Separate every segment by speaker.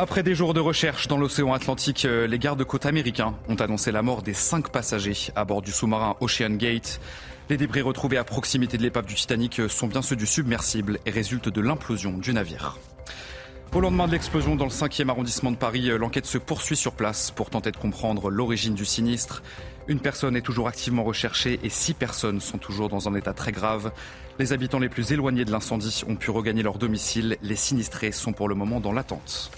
Speaker 1: Après des jours de recherche dans l'océan Atlantique, euh, les gardes-côtes américains ont annoncé la mort des cinq passagers à bord du sous-marin Ocean Gate. Les débris retrouvés à proximité de l'épave du Titanic sont bien ceux du submersible et résultent de l'implosion du navire. Au lendemain de l'explosion dans le 5e arrondissement de Paris, euh, l'enquête se poursuit sur place pour tenter de comprendre l'origine du sinistre. Une personne est toujours activement recherchée et six personnes sont toujours dans un état très grave. Les habitants les plus éloignés de l'incendie ont pu regagner leur domicile. Les sinistrés sont pour le moment dans l'attente.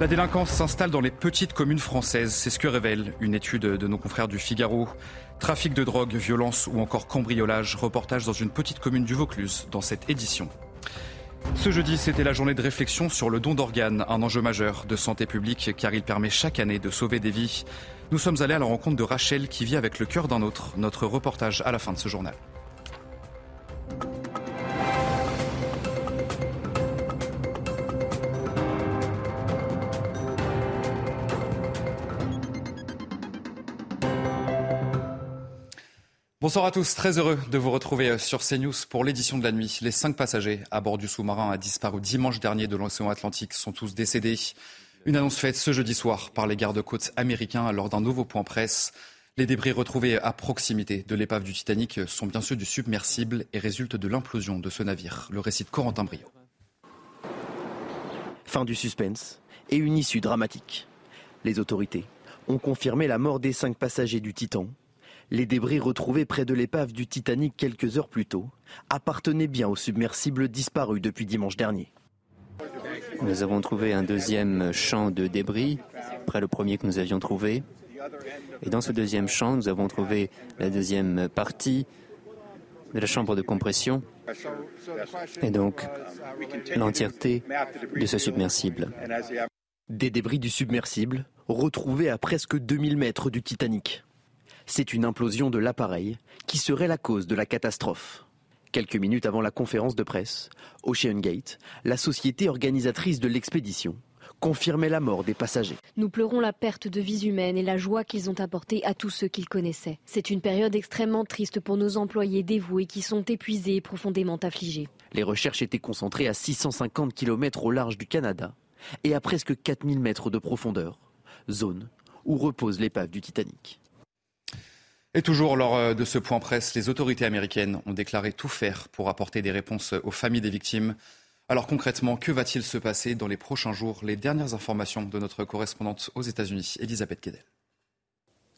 Speaker 1: La délinquance s'installe dans les petites communes françaises, c'est ce que révèle une étude de nos confrères du Figaro. Trafic de drogue, violence ou encore cambriolage, reportage dans une petite commune du Vaucluse dans cette édition. Ce jeudi, c'était la journée de réflexion sur le don d'organes, un enjeu majeur de santé publique car il permet chaque année de sauver des vies. Nous sommes allés à la rencontre de Rachel qui vit avec le cœur d'un autre, notre reportage à la fin de ce journal. Bonsoir à tous, très heureux de vous retrouver sur CNews pour l'édition de la nuit. Les cinq passagers à bord du sous-marin a disparu dimanche dernier de l'océan Atlantique sont tous décédés. Une annonce faite ce jeudi soir par les gardes-côtes américains lors d'un nouveau point presse. Les débris retrouvés à proximité de l'épave du Titanic sont bien ceux du submersible et résultent de l'implosion de ce navire. Le récit de Corentin Brio.
Speaker 2: Fin du suspense et une issue dramatique. Les autorités ont confirmé la mort des cinq passagers du Titan. Les débris retrouvés près de l'épave du Titanic quelques heures plus tôt appartenaient bien au submersible disparu depuis dimanche dernier.
Speaker 3: Nous avons trouvé un deuxième champ de débris, après le premier que nous avions trouvé. Et dans ce deuxième champ, nous avons trouvé la deuxième partie de la chambre de compression et donc l'entièreté de ce submersible.
Speaker 2: Des débris du submersible retrouvés à presque 2000 mètres du Titanic. C'est une implosion de l'appareil qui serait la cause de la catastrophe. Quelques minutes avant la conférence de presse, Ocean Gate, la société organisatrice de l'expédition, confirmait la mort des passagers.
Speaker 4: Nous pleurons la perte de vies humaines et la joie qu'ils ont apportée à tous ceux qu'ils connaissaient. C'est une période extrêmement triste pour nos employés dévoués qui sont épuisés et profondément affligés.
Speaker 2: Les recherches étaient concentrées à 650 km au large du Canada et à presque 4000 mètres de profondeur, zone où repose l'épave du Titanic.
Speaker 1: Et toujours lors de ce point presse, les autorités américaines ont déclaré tout faire pour apporter des réponses aux familles des victimes. Alors concrètement, que va-t-il se passer dans les prochains jours? Les dernières informations de notre correspondante aux États-Unis, Elisabeth Guedel.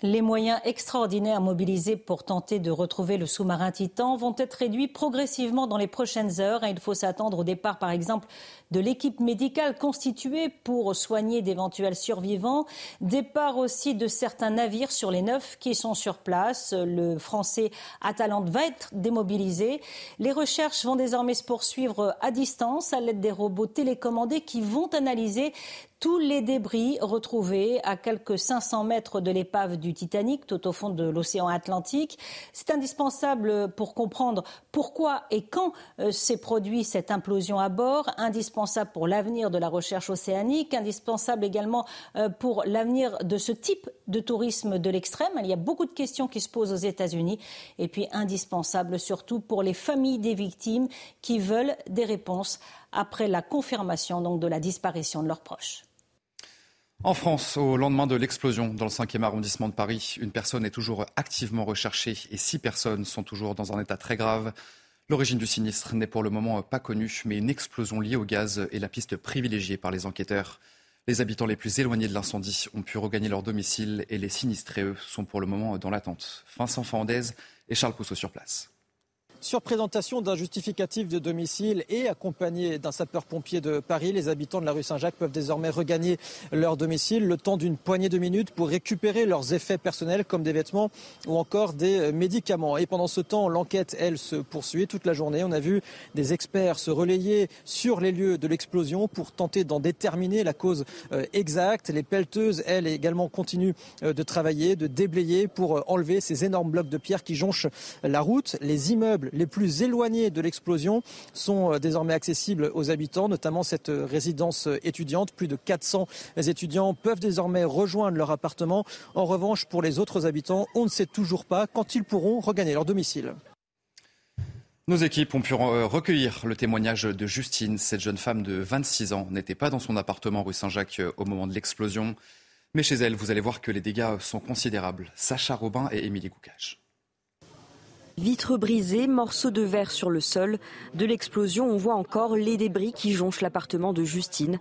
Speaker 5: Les moyens extraordinaires mobilisés pour tenter de retrouver le sous-marin Titan vont être réduits progressivement dans les prochaines heures. Il faut s'attendre au départ, par exemple, de l'équipe médicale constituée pour soigner d'éventuels survivants. Départ aussi de certains navires sur les neuf qui sont sur place. Le français Atalante va être démobilisé. Les recherches vont désormais se poursuivre à distance à l'aide des robots télécommandés qui vont analyser tous les débris retrouvés à quelques 500 mètres de l'épave du Titanic, tout au fond de l'océan Atlantique. C'est indispensable pour comprendre pourquoi et quand s'est produit cette implosion à bord, indispensable pour l'avenir de la recherche océanique, indispensable également pour l'avenir de ce type de tourisme de l'extrême. Il y a beaucoup de questions qui se posent aux États-Unis et puis indispensable surtout pour les familles des victimes qui veulent des réponses après la confirmation donc de la disparition de leurs proches.
Speaker 1: En France, au lendemain de l'explosion dans le 5e arrondissement de Paris, une personne est toujours activement recherchée et six personnes sont toujours dans un état très grave. L'origine du sinistre n'est pour le moment pas connue, mais une explosion liée au gaz est la piste privilégiée par les enquêteurs. Les habitants les plus éloignés de l'incendie ont pu regagner leur domicile et les sinistrés, eux, sont pour le moment dans l'attente. Vincent Fandez et Charles Pousseau sur place.
Speaker 6: Sur présentation d'un justificatif de domicile et accompagné d'un sapeur-pompier de Paris, les habitants de la rue Saint-Jacques peuvent désormais regagner leur domicile le temps d'une poignée de minutes pour récupérer leurs effets personnels comme des vêtements ou encore des médicaments. Et pendant ce temps, l'enquête, elle, se poursuit toute la journée. On a vu des experts se relayer sur les lieux de l'explosion pour tenter d'en déterminer la cause euh, exacte. Les pelleteuses, elles, également continuent euh, de travailler, de déblayer pour euh, enlever ces énormes blocs de pierre qui jonchent la route. Les immeubles les plus éloignés de l'explosion sont désormais accessibles aux habitants, notamment cette résidence étudiante. Plus de 400 étudiants peuvent désormais rejoindre leur appartement. En revanche, pour les autres habitants, on ne sait toujours pas quand ils pourront regagner leur domicile.
Speaker 1: Nos équipes ont pu recueillir le témoignage de Justine. Cette jeune femme de 26 ans n'était pas dans son appartement rue Saint-Jacques au moment de l'explosion. Mais chez elle, vous allez voir que les dégâts sont considérables. Sacha Robin et Émilie Goucage.
Speaker 7: Vitres brisées, morceaux de verre sur le sol. De l'explosion, on voit encore les débris qui jonchent l'appartement de Justine.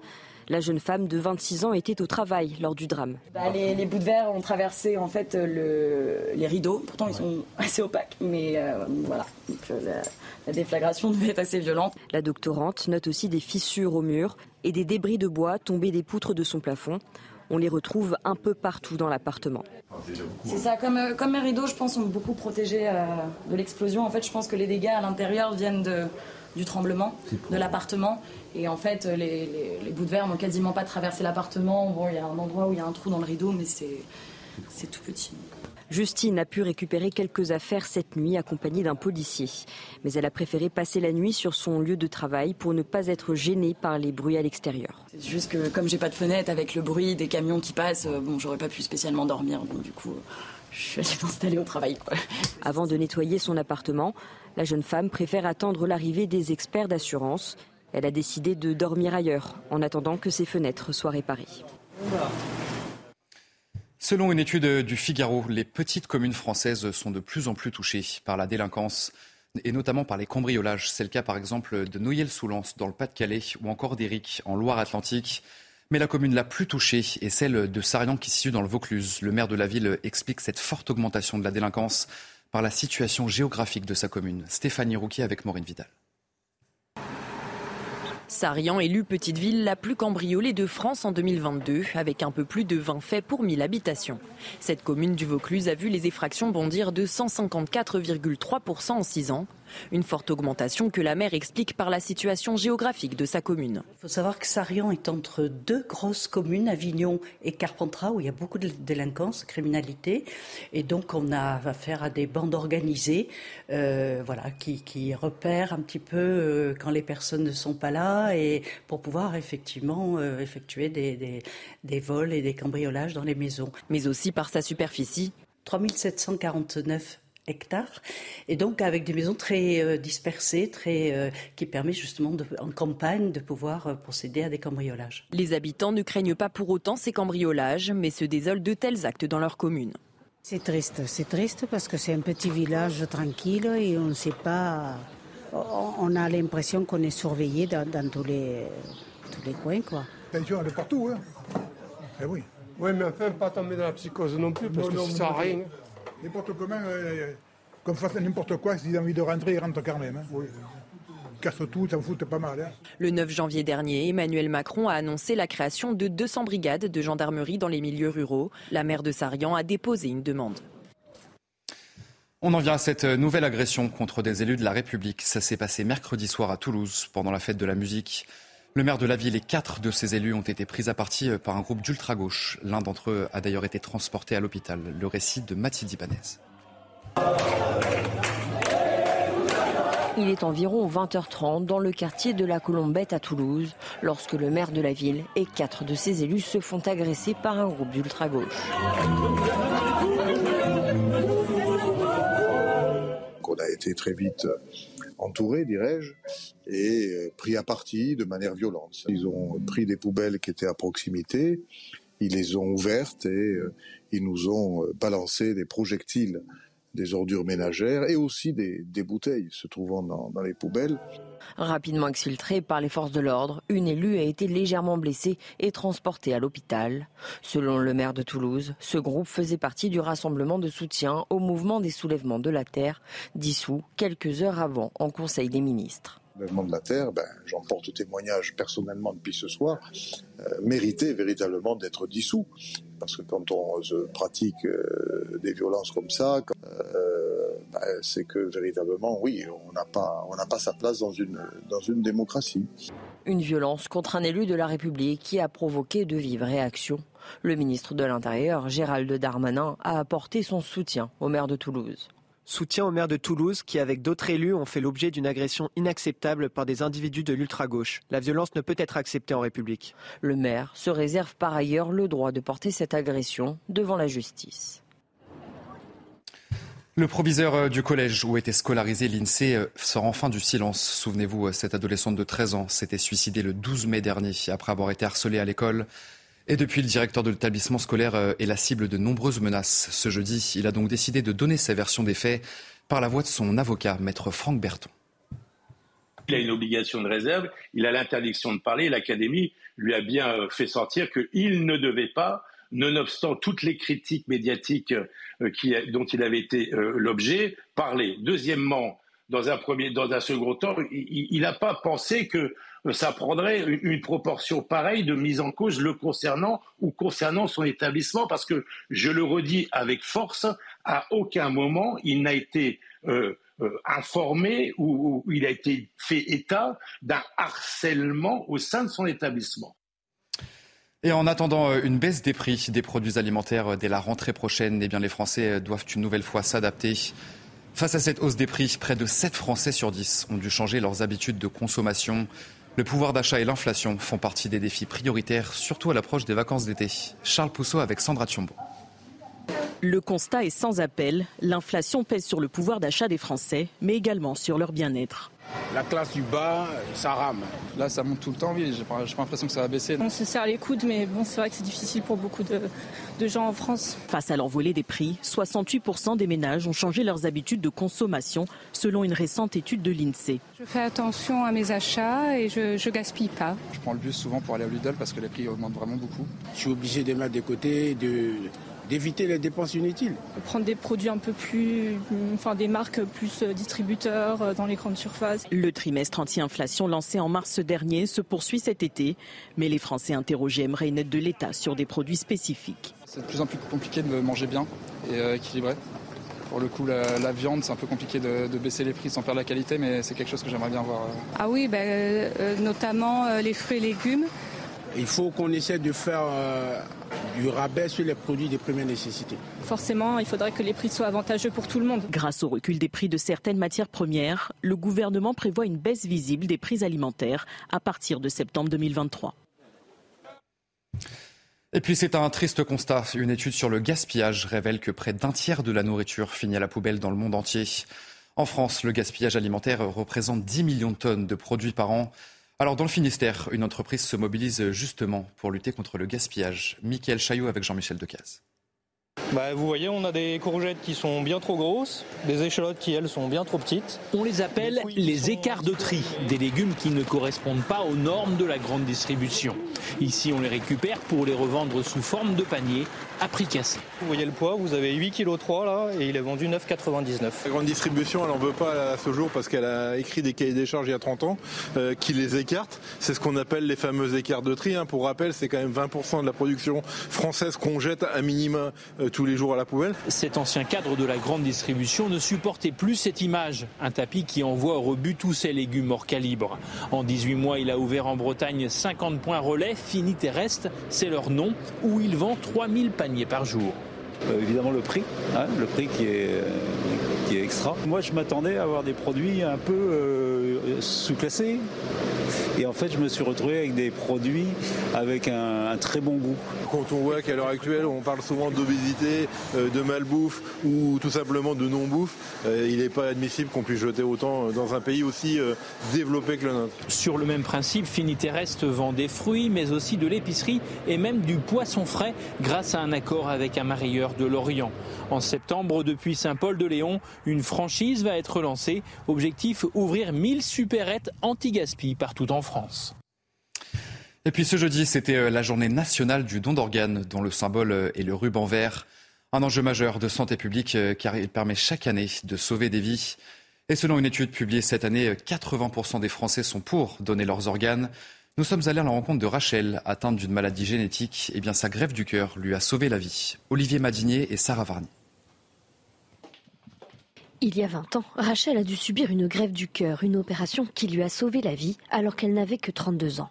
Speaker 7: La jeune femme de 26 ans était au travail lors du drame.
Speaker 8: Bah, les, bouts de verre ont traversé en fait les rideaux. Pourtant, ils sont assez opaques, mais euh, voilà. Euh, la, déflagration devait être assez violente.
Speaker 7: La doctorante note aussi des fissures au mur et des débris de bois tombés des poutres de son plafond. On les retrouve un peu partout dans l'appartement.
Speaker 8: C'est ça, comme, euh, comme mes rideaux, je pense, sont beaucoup protégés de l'explosion. En fait, je pense que les dégâts à l'intérieur viennent de, du tremblement de l'appartement. Et en fait, les, bouts de verre n'ont quasiment pas traversé l'appartement. Bon, il y a un endroit où il y a un trou dans le rideau, mais c'est tout petit.
Speaker 7: Justine a pu récupérer quelques affaires cette nuit accompagnée d'un policier. Mais elle a préféré passer la nuit sur son lieu de travail pour ne pas être gênée par les bruits à l'extérieur.
Speaker 8: C'est juste que comme j'ai pas de fenêtre avec le bruit des camions qui passent, euh, bon, j'aurais pas pu spécialement dormir. Donc du coup, je suis allée m'installer au travail.
Speaker 7: Avant de nettoyer son appartement, la jeune femme préfère attendre l'arrivée des experts d'assurance. Elle a décidé de dormir ailleurs en attendant que ses fenêtres soient réparées.
Speaker 1: Selon une étude du Figaro, les petites communes françaises sont de plus en plus touchées par la délinquance et notamment par les cambriolages. C'est le cas par exemple de Noyelles-sous-Lens dans le Pas-de-Calais ou encore d'Éric en Loire-Atlantique. Mais la commune la plus touchée est celle de Sarian qui se situe dans le Vaucluse. Le maire de la ville explique cette forte augmentation de la délinquance par la situation géographique de sa commune. Stéphanie Rouquier avec Maureen Vidal.
Speaker 9: Sarian, élue petite ville la plus cambriolée de France en 2022, avec un peu plus de 20 faits pour 1000 habitations. Cette commune du Vaucluse a vu les effractions bondir de 154,3% en 6 ans. Une forte augmentation que la maire explique par la situation géographique de sa commune.
Speaker 10: Il faut savoir que Sarian est entre deux grosses communes, Avignon et Carpentras, où il y a beaucoup de délinquance, de criminalité. Et donc on a affaire à des bandes organisées euh, voilà, qui, repèrent un petit peu euh, quand les personnes ne sont pas là et pour pouvoir effectivement euh, effectuer des, des vols et des cambriolages dans les maisons.
Speaker 9: Mais aussi par sa superficie.
Speaker 10: 3749 hectares, et donc avec des maisons très euh, dispersées, très, euh, qui permettent justement en campagne de pouvoir euh, procéder à des cambriolages.
Speaker 9: Les habitants ne craignent pas pour autant ces cambriolages, mais se désolent de tels actes dans leur commune.
Speaker 11: C'est triste, c'est triste parce que c'est un petit village tranquille et on ne sait pas, on a l'impression qu'on est surveillé dans, tous, les, tous les coins. Quoi.
Speaker 12: Pension, elle est partout, hein eh oui.
Speaker 13: Oui, mais enfin, pas tomber dans la psychose non plus, parce que ça ne sert à rien.
Speaker 12: N'importe comment, euh, comme fasse n'importe quoi, s'ils ont envie de rentrer, ils rentrent quand même. Hein. Oui. Casse tout, ça fout pas mal. Hein.
Speaker 9: Le 9 janvier dernier, Emmanuel Macron a annoncé la création de 200 brigades de gendarmerie dans les milieux ruraux. La maire de Sarian a déposé une demande.
Speaker 1: On en vient à cette nouvelle agression contre des élus de la République. Ça s'est passé mercredi soir à Toulouse pendant la fête de la musique. Le maire de la ville et quatre de ses élus ont été pris à partie par un groupe d'ultra-gauche. L'un d'entre eux a d'ailleurs été transporté à l'hôpital. Le récit de Mathilde Ibanez.
Speaker 7: Il est environ 20h30 dans le quartier de la Colombette à Toulouse, lorsque le maire de la ville et quatre de ses élus se font agresser par un groupe d'ultra-gauche.
Speaker 14: On a été très vite entourés, dirais-je, et euh, pris à partie de manière violente. Ils ont pris des poubelles qui étaient à proximité, ils les ont ouvertes et euh, ils nous ont euh, balancé des projectiles des ordures ménagères et aussi des, bouteilles se trouvant dans, dans les poubelles.
Speaker 7: Rapidement exfiltrée par les forces de l'ordre, une élue a été légèrement blessée et transportée à l'hôpital. Selon le maire de Toulouse, ce groupe faisait partie du rassemblement de soutien au mouvement des soulèvements de la terre, dissous quelques heures avant en Conseil des ministres
Speaker 14: soulèvement de la Terre, ben, j'en porte témoignage personnellement depuis ce soir, euh, méritait véritablement d'être dissous. Parce que quand on pratique euh, des violences comme ça, euh, ben, c'est que véritablement, oui, on n'a pas, on n'a pas sa place dans une, dans une démocratie.
Speaker 7: Une violence contre un élu de la République qui a provoqué de vives réactions. Le ministre de l'Intérieur, Gérald Darmanin, a apporté son soutien au maire de Toulouse.
Speaker 15: Soutien au maire de Toulouse qui, avec d'autres élus, ont fait l'objet d'une agression inacceptable par des individus de l'ultra-gauche. La violence ne peut être acceptée en République.
Speaker 7: Le maire se réserve par ailleurs le droit de porter cette agression devant la justice.
Speaker 1: Le proviseur euh, du collège où était scolarisé l'INSEE euh, sort enfin du silence. Souvenez-vous, euh, cette adolescente de 13 ans s'était suicidée le 12 mai dernier après avoir été harcelée à l'école. Et depuis, le directeur de l'établissement scolaire euh, est la cible de nombreuses menaces. Ce jeudi, il a donc décidé de donner sa version des faits par la voix de son avocat, maître Franck Berton.
Speaker 16: Il a une obligation de réserve, il a l'interdiction de parler. L'académie lui a bien euh, fait sortir qu'il ne devait pas, nonobstant toutes les critiques médiatiques euh, dont il avait été l'objet, parler. Deuxièmement, dans un, premier, dans un second temps, il n'a pas pensé que ça prendrait une proportion pareille de mise en cause le concernant ou concernant son établissement, parce que, je le redis avec force, à aucun moment il n'a été euh, euh, informé ou, il a été fait état d'un harcèlement au sein de son établissement.
Speaker 1: Et en attendant euh, une baisse des prix des produits alimentaires dès la rentrée prochaine, eh bien les Français doivent une nouvelle fois s'adapter. Face à cette hausse des prix, près de 7 Français sur 10 ont dû changer leurs habitudes de consommation. Le pouvoir d'achat et l'inflation font partie des défis prioritaires, surtout à l'approche des vacances d'été. Charles Pousseau avec Sandra Thiombo.
Speaker 17: Le constat est sans appel. L'inflation pèse sur le pouvoir d'achat des Français, mais également sur leur bien-être.
Speaker 18: La classe du bas, ça rame.
Speaker 19: Là, ça monte tout le temps, oui. J'ai pas, l'impression que ça va baisser.
Speaker 20: On se serre les coudes, mais bon, c'est vrai que c'est difficile pour beaucoup de, de gens en France.
Speaker 17: Face à l'envolée des prix, 68% des ménages ont changé leurs habitudes de consommation, selon une récente étude de l'INSEE.
Speaker 20: Je fais attention à mes achats et je, je gaspille pas.
Speaker 19: Je prends le bus souvent pour aller à Lidl parce que les prix augmentent vraiment beaucoup.
Speaker 18: Je suis obligé de mettre de côté, de d'éviter les dépenses inutiles.
Speaker 20: Prendre des produits un peu plus, enfin des marques plus euh, distributeurs euh, dans les grandes surfaces.
Speaker 17: Le trimestre anti-inflation lancé en mars dernier se poursuit cet été, mais les Français interrogés aimeraient une aide de l'État sur des produits spécifiques.
Speaker 19: C'est de plus en plus compliqué de manger bien et euh, équilibré. Pour le coup, la, viande, c'est un peu compliqué de, baisser les prix sans perdre la qualité, mais c'est quelque chose que j'aimerais bien voir.
Speaker 20: Ah oui, ben, notamment les fruits et légumes.
Speaker 18: Il faut qu'on essaie de faire euh, du rabais sur les produits de première nécessité.
Speaker 20: Forcément, il faudrait que les prix soient avantageux pour tout le monde.
Speaker 17: Grâce au recul des prix de certaines matières premières, le gouvernement prévoit une baisse visible des prix alimentaires à partir de septembre 2023.
Speaker 1: Et puis c'est un triste constat. Une étude sur le gaspillage révèle que près d'un tiers de la nourriture finit à la poubelle dans le monde entier. En France, le gaspillage alimentaire représente 10 millions de tonnes de produits par an. Alors, dans le Finistère, une entreprise se mobilise justement pour lutter contre le gaspillage. Michael Chaillot avec Jean-Michel Decaze.
Speaker 21: Bah, vous voyez, on a des courgettes qui sont bien trop grosses, des échalotes qui, elles, sont bien trop petites.
Speaker 22: On les appelle les écarts de tri, des légumes qui ne correspondent pas aux normes de la grande distribution. Ici, on les récupère pour les revendre sous forme de panier à prix cassé.
Speaker 21: Vous voyez le poids, vous avez 8 kg 3 là et il est vendu 9,99.
Speaker 23: La grande distribution, elle n'en veut pas à ce jour parce qu'elle a écrit des cahiers des charges il y a 30 ans euh, qui les écartent. C'est ce qu'on appelle les fameux écarts de tri. Hein. Pour rappel, c'est quand même 20% de la production française qu'on jette à minima euh, tous les jours à la poubelle.
Speaker 22: Cet ancien cadre de la grande distribution ne supportait plus cette image. Un tapis qui envoie au rebut tous ses légumes hors calibre. En 18 mois, il a ouvert en Bretagne 50 points relais, finis terrestres, c'est leur nom, où il vend 3000 paniers par jour.
Speaker 24: Euh, évidemment le prix, hein, le prix qui est, euh, qui est extra. Moi je m'attendais à avoir des produits un peu euh, sous-classés Et en fait, je me suis retrouvé avec des produits avec un, très bon goût.
Speaker 23: Quand on voit qu'à l'heure actuelle, on parle souvent d'obésité, euh, de malbouffe ou tout simplement de non-bouffe, euh, il n'est pas admissible qu'on puisse jeter autant dans un pays aussi euh, développé que le nôtre.
Speaker 22: Sur le même principe, Finiterrest vend des fruits, mais aussi de l'épicerie et même du poisson frais grâce à un accord avec un marieur de Lorient. En septembre, depuis Saint-Paul-de-Léon, une franchise va être lancée. Objectif ouvrir 1000 supérettes anti-gaspi partout en France.
Speaker 1: Et puis ce jeudi, c'était euh, la journée nationale du don d'organes, dont le symbole euh, est le ruban vert. Un enjeu majeur de santé publique euh, car il permet chaque année de sauver des vies. Et selon une étude publiée cette année, 80% des Français sont pour donner leurs organes. Nous sommes allés à la rencontre de Rachel, atteinte d'une maladie génétique. Et eh bien, sa greffe du cœur lui a sauvé la vie. Olivier Madinier et Sarah Varny.
Speaker 25: Il y a 20 ans, Rachel a dû subir une greffe du cœur, une opération qui lui a sauvé la vie alors qu'elle n'avait que 32 ans.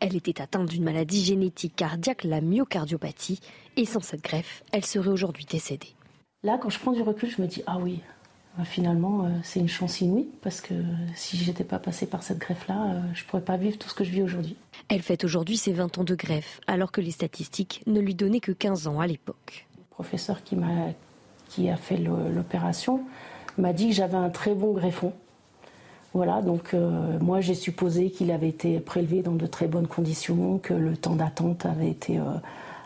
Speaker 25: Elle était atteinte d'une maladie génétique cardiaque, la myocardiopathie, et sans cette greffe, elle serait aujourd'hui décédée.
Speaker 26: Là, quand je prends du recul, je me dis ah oui, euh, finalement, euh, c'est une chance inouïe parce que si je n'étais pas passée par cette greffe-là, euh, je ne pourrais pas vivre tout ce que je vis aujourd'hui.
Speaker 25: Elle fête aujourd'hui ses 20 ans de greffe, alors que les statistiques ne lui donnaient que 15 ans à l'époque.
Speaker 26: Le professeur qui, m'a, qui a fait l'opération m'a dit que j'avais un très bon greffon. Voilà, donc moi j'ai supposé qu'il avait été prélevé dans de très bonnes conditions, que le temps d'attente avait été,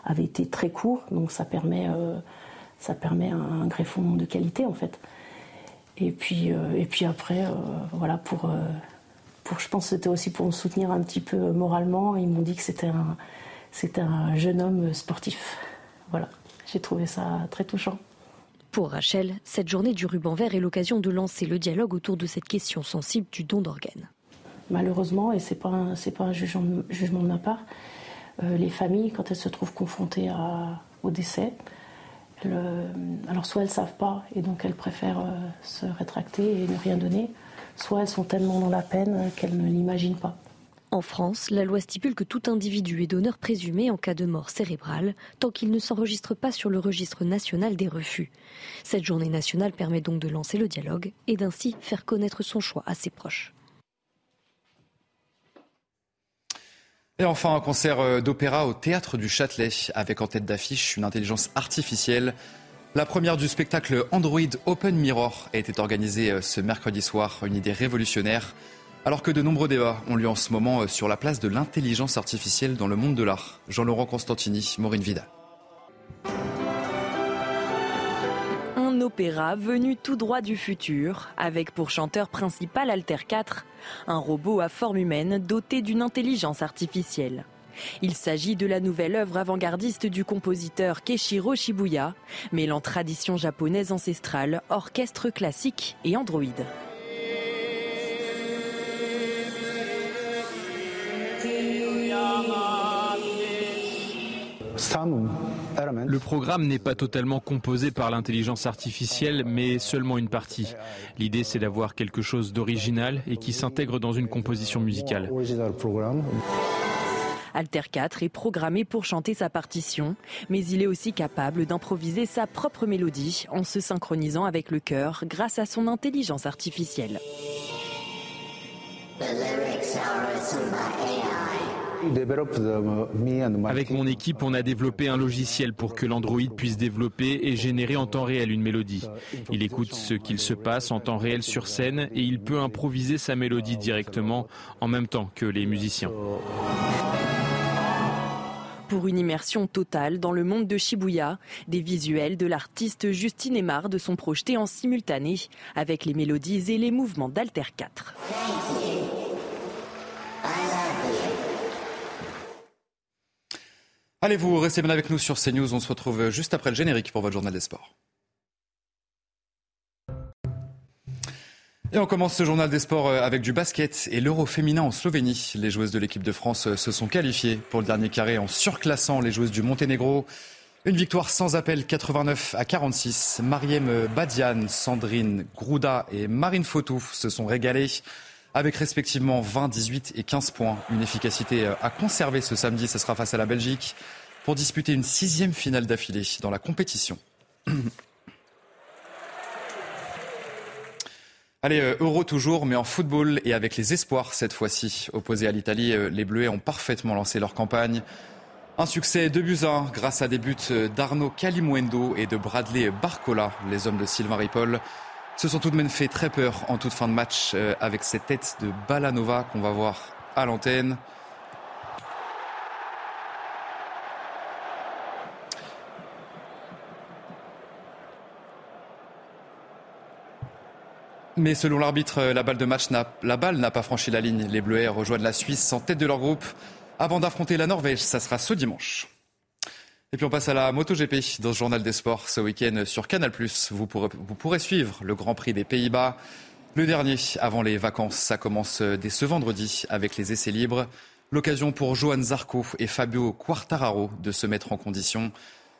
Speaker 26: avait été très court, donc ça permet, ça permet un greffon de qualité en fait. Et puis, euh, et puis après, euh, voilà, pour, euh, pour, je pense que c'était aussi pour me soutenir un petit peu moralement. Ils m'ont dit que c'était un, c'était un jeune homme sportif. Voilà, j'ai trouvé ça très touchant.
Speaker 25: Pour Rachel, cette journée du ruban vert est l'occasion de lancer le dialogue autour de cette question sensible du don d'organes.
Speaker 26: Malheureusement, et ce n'est pas, un, jugement, de ma part, les familles, quand elles se trouvent confrontées au décès, euh, alors soit elles ne savent pas et donc elles préfèrent euh, se rétracter et ne rien donner, soit elles sont tellement dans la peine qu'elles ne l'imaginent pas.
Speaker 25: En France, la loi stipule que tout individu est donneur présumé en cas de mort cérébrale, tant qu'il ne s'enregistre pas sur le registre national des refus. Cette journée nationale permet donc de lancer le dialogue et d'ainsi faire connaître son choix à ses proches.
Speaker 1: Et enfin, un concert euh, d'opéra au théâtre du Châtelet, avec en tête d'affiche une intelligence artificielle. La première du spectacle Android Open Mirror a été organisée euh, ce mercredi soir, une idée révolutionnaire. Alors que de nombreux débats ont lieu en ce moment euh, sur la place de l'intelligence artificielle dans le monde de l'art. Jean-Laurent Constantini, Maureen Vida.
Speaker 9: opéra venu tout droit du futur, avec pour chanteur principal Alter 4, un robot à forme humaine doté d'une intelligence artificielle. Il s'agit de la nouvelle œuvre avant-gardiste du compositeur Keshiro Shibuya, mêlant tradition japonaise ancestrale, orchestre classique et androïde.
Speaker 27: Le programme n'est pas totalement composé par l'intelligence artificielle, mais seulement une partie. L'idée, c'est d'avoir quelque chose d'original et qui s'intègre dans une composition musicale.
Speaker 9: Alter 4 est programmé pour chanter sa partition, mais il est aussi capable d'improviser sa propre mélodie en se synchronisant avec le chœur grâce à son intelligence artificielle.
Speaker 27: Avec mon équipe, on a développé un logiciel pour que l'Android puisse développer et générer en temps réel une mélodie. Il écoute ce qu'il se passe en temps réel sur scène et il peut improviser sa mélodie directement en même temps que les musiciens.
Speaker 9: Pour une immersion totale dans le monde de Shibuya, des visuels de l'artiste Justine Emard sont projetés en simultané avec les mélodies et les mouvements d'Alter 4.
Speaker 1: Allez, vous restez bien avec nous sur CNews. On se retrouve juste après le générique pour votre journal des sports. Et on commence ce journal des sports euh, avec du basket et l'Euro féminin en Slovénie. Les joueuses de l'équipe de France euh, se sont qualifiées pour le dernier carré en surclassant les joueuses du Monténégro. Une victoire sans appel 89 à 46. Mariem Badian, Sandrine Grouda et Marine Fautou se sont régalées avec respectivement 20, 18 et 15 points. Une efficacité euh, à conserver ce samedi, ce sera face à la Belgique pour disputer une sixième finale d'affilée dans la compétition. Allez, euh, euro toujours, mais en football et avec les espoirs cette fois-ci. Opposés à l'Italie, euh, les Bleus ont parfaitement lancé leur campagne. Un succès de buts grâce à des buts d'Arnaud Calimuendo et de Bradley Barcola, les hommes de Sylvain Ripoll. Se sont tout de même fait très peur en toute fin de match avec cette tête de Balanova qu'on va voir à l'antenne. Mais selon l'arbitre, la balle de match la balle n'a pas franchi la ligne. Les Bleuets rejoignent la Suisse en tête de leur groupe avant d'affronter la Norvège. Ça sera ce dimanche. Et puis on passe à la MotoGP dans ce journal des sports. Ce week-end sur Canal+, vous pourrez, vous pourrez suivre le Grand Prix des Pays-Bas. Le dernier avant les vacances. Ça commence dès ce vendredi avec les essais libres. L'occasion pour Johan Zarco et Fabio Quartararo de se mettre en condition.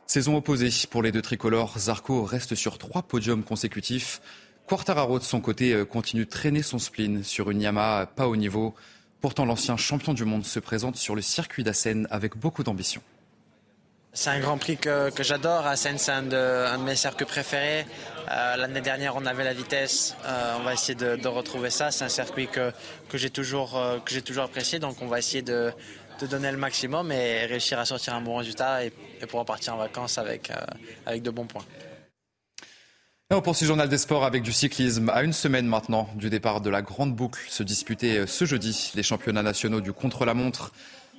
Speaker 1: Saison opposée pour les deux tricolores. Zarco reste sur trois podiums consécutifs. Quartararo, de son côté, euh, continue de traîner son spleen sur une Yamaha pas au niveau. Pourtant, l'ancien champion du monde se présente sur le circuit d'Assen avec beaucoup d'ambition.
Speaker 28: C'est un Grand Prix que, j'adore. Assen, c'est un, de, mes circuits préférés. Euh, l'année dernière, on avait la vitesse. Euh, on va essayer de, retrouver ça. C'est un circuit que, j'ai toujours, apprécié. Donc, on va essayer de, donner le maximum et réussir à sortir un bon résultat et, pouvoir partir en vacances avec, de bons points.
Speaker 1: Et on poursuit journal des sports avec du cyclisme. À une semaine maintenant du départ de la grande boucle se disputer ce jeudi les championnats nationaux du contre-la-montre.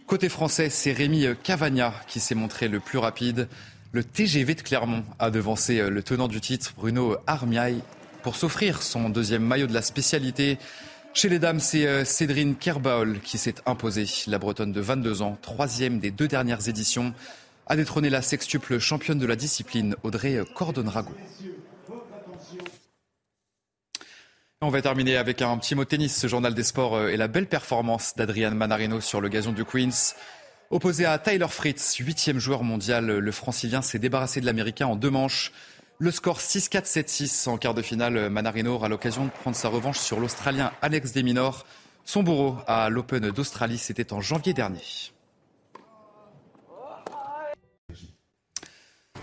Speaker 1: Côté français, c'est Rémi Cavagna qui s'est montré le plus rapide. Le TGV de Clermont a devancé le tenant du titre, Bruno Armiaille, pour s'offrir son deuxième maillot de la spécialité. Chez les dames, c'est euh, Cédrine Kerbaol qui s'est imposée. La Bretonne de 22 ans, troisième des deux dernières éditions, a détrôné la sextuple championne de la discipline, Audrey Cordon-Rago. On va terminer avec un petit mot tennis. Ce journal des sports euh, et la belle performance d'Adrian Manarino sur le gazon du Queens. Opposé à Tyler Fritz, huitième joueur mondial, le francilien s'est débarrassé de l'américain en deux manches. Le score 6-4, 7-6 en quart de finale. Manarino aura l'occasion de prendre sa revanche sur l'Australien Alex Deminor. Son bourreau à l'Open d'Australie, c'était en janvier dernier.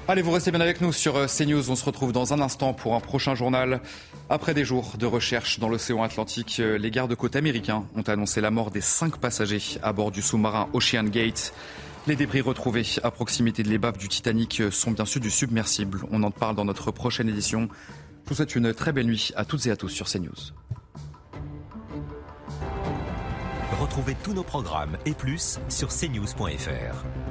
Speaker 1: Allez, vous restez bien avec nous sur euh, CNews. On se retrouve dans un instant pour un prochain journal. Après des jours de recherche dans l'océan Atlantique, euh, les gardes-côtes américains ont annoncé la mort des cinq passagers à bord du sous-marin Ocean Gate. Les débris retrouvés à proximité de l'ébave du Titanic euh, sont bien sûr du submersible. On en parle dans notre prochaine édition. Je vous souhaite une très belle nuit à toutes et à tous sur CNews.
Speaker 29: Retrouvez tous nos programmes et plus sur cnews.fr.